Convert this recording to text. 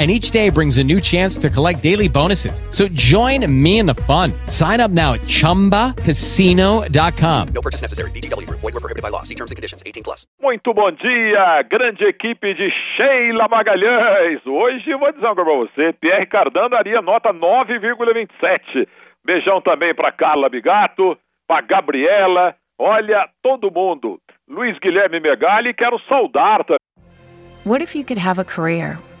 and each day brings a new chance to collect daily bonuses. So join me in the fun. Sign up now at ChumbaCasino.com. No purchase necessary. VGW. Void were prohibited by law. See terms and conditions. 18 plus. Muito bom dia, grande equipe de Sheila Magalhães. Hoje vou dizer coisa pra você. Pierre Cardan daria nota 9,27. Beijão também pra Carla Bigato, pra Gabriela. Olha, todo mundo. Luiz Guilherme Megali, quero saudar também. What if you could have a career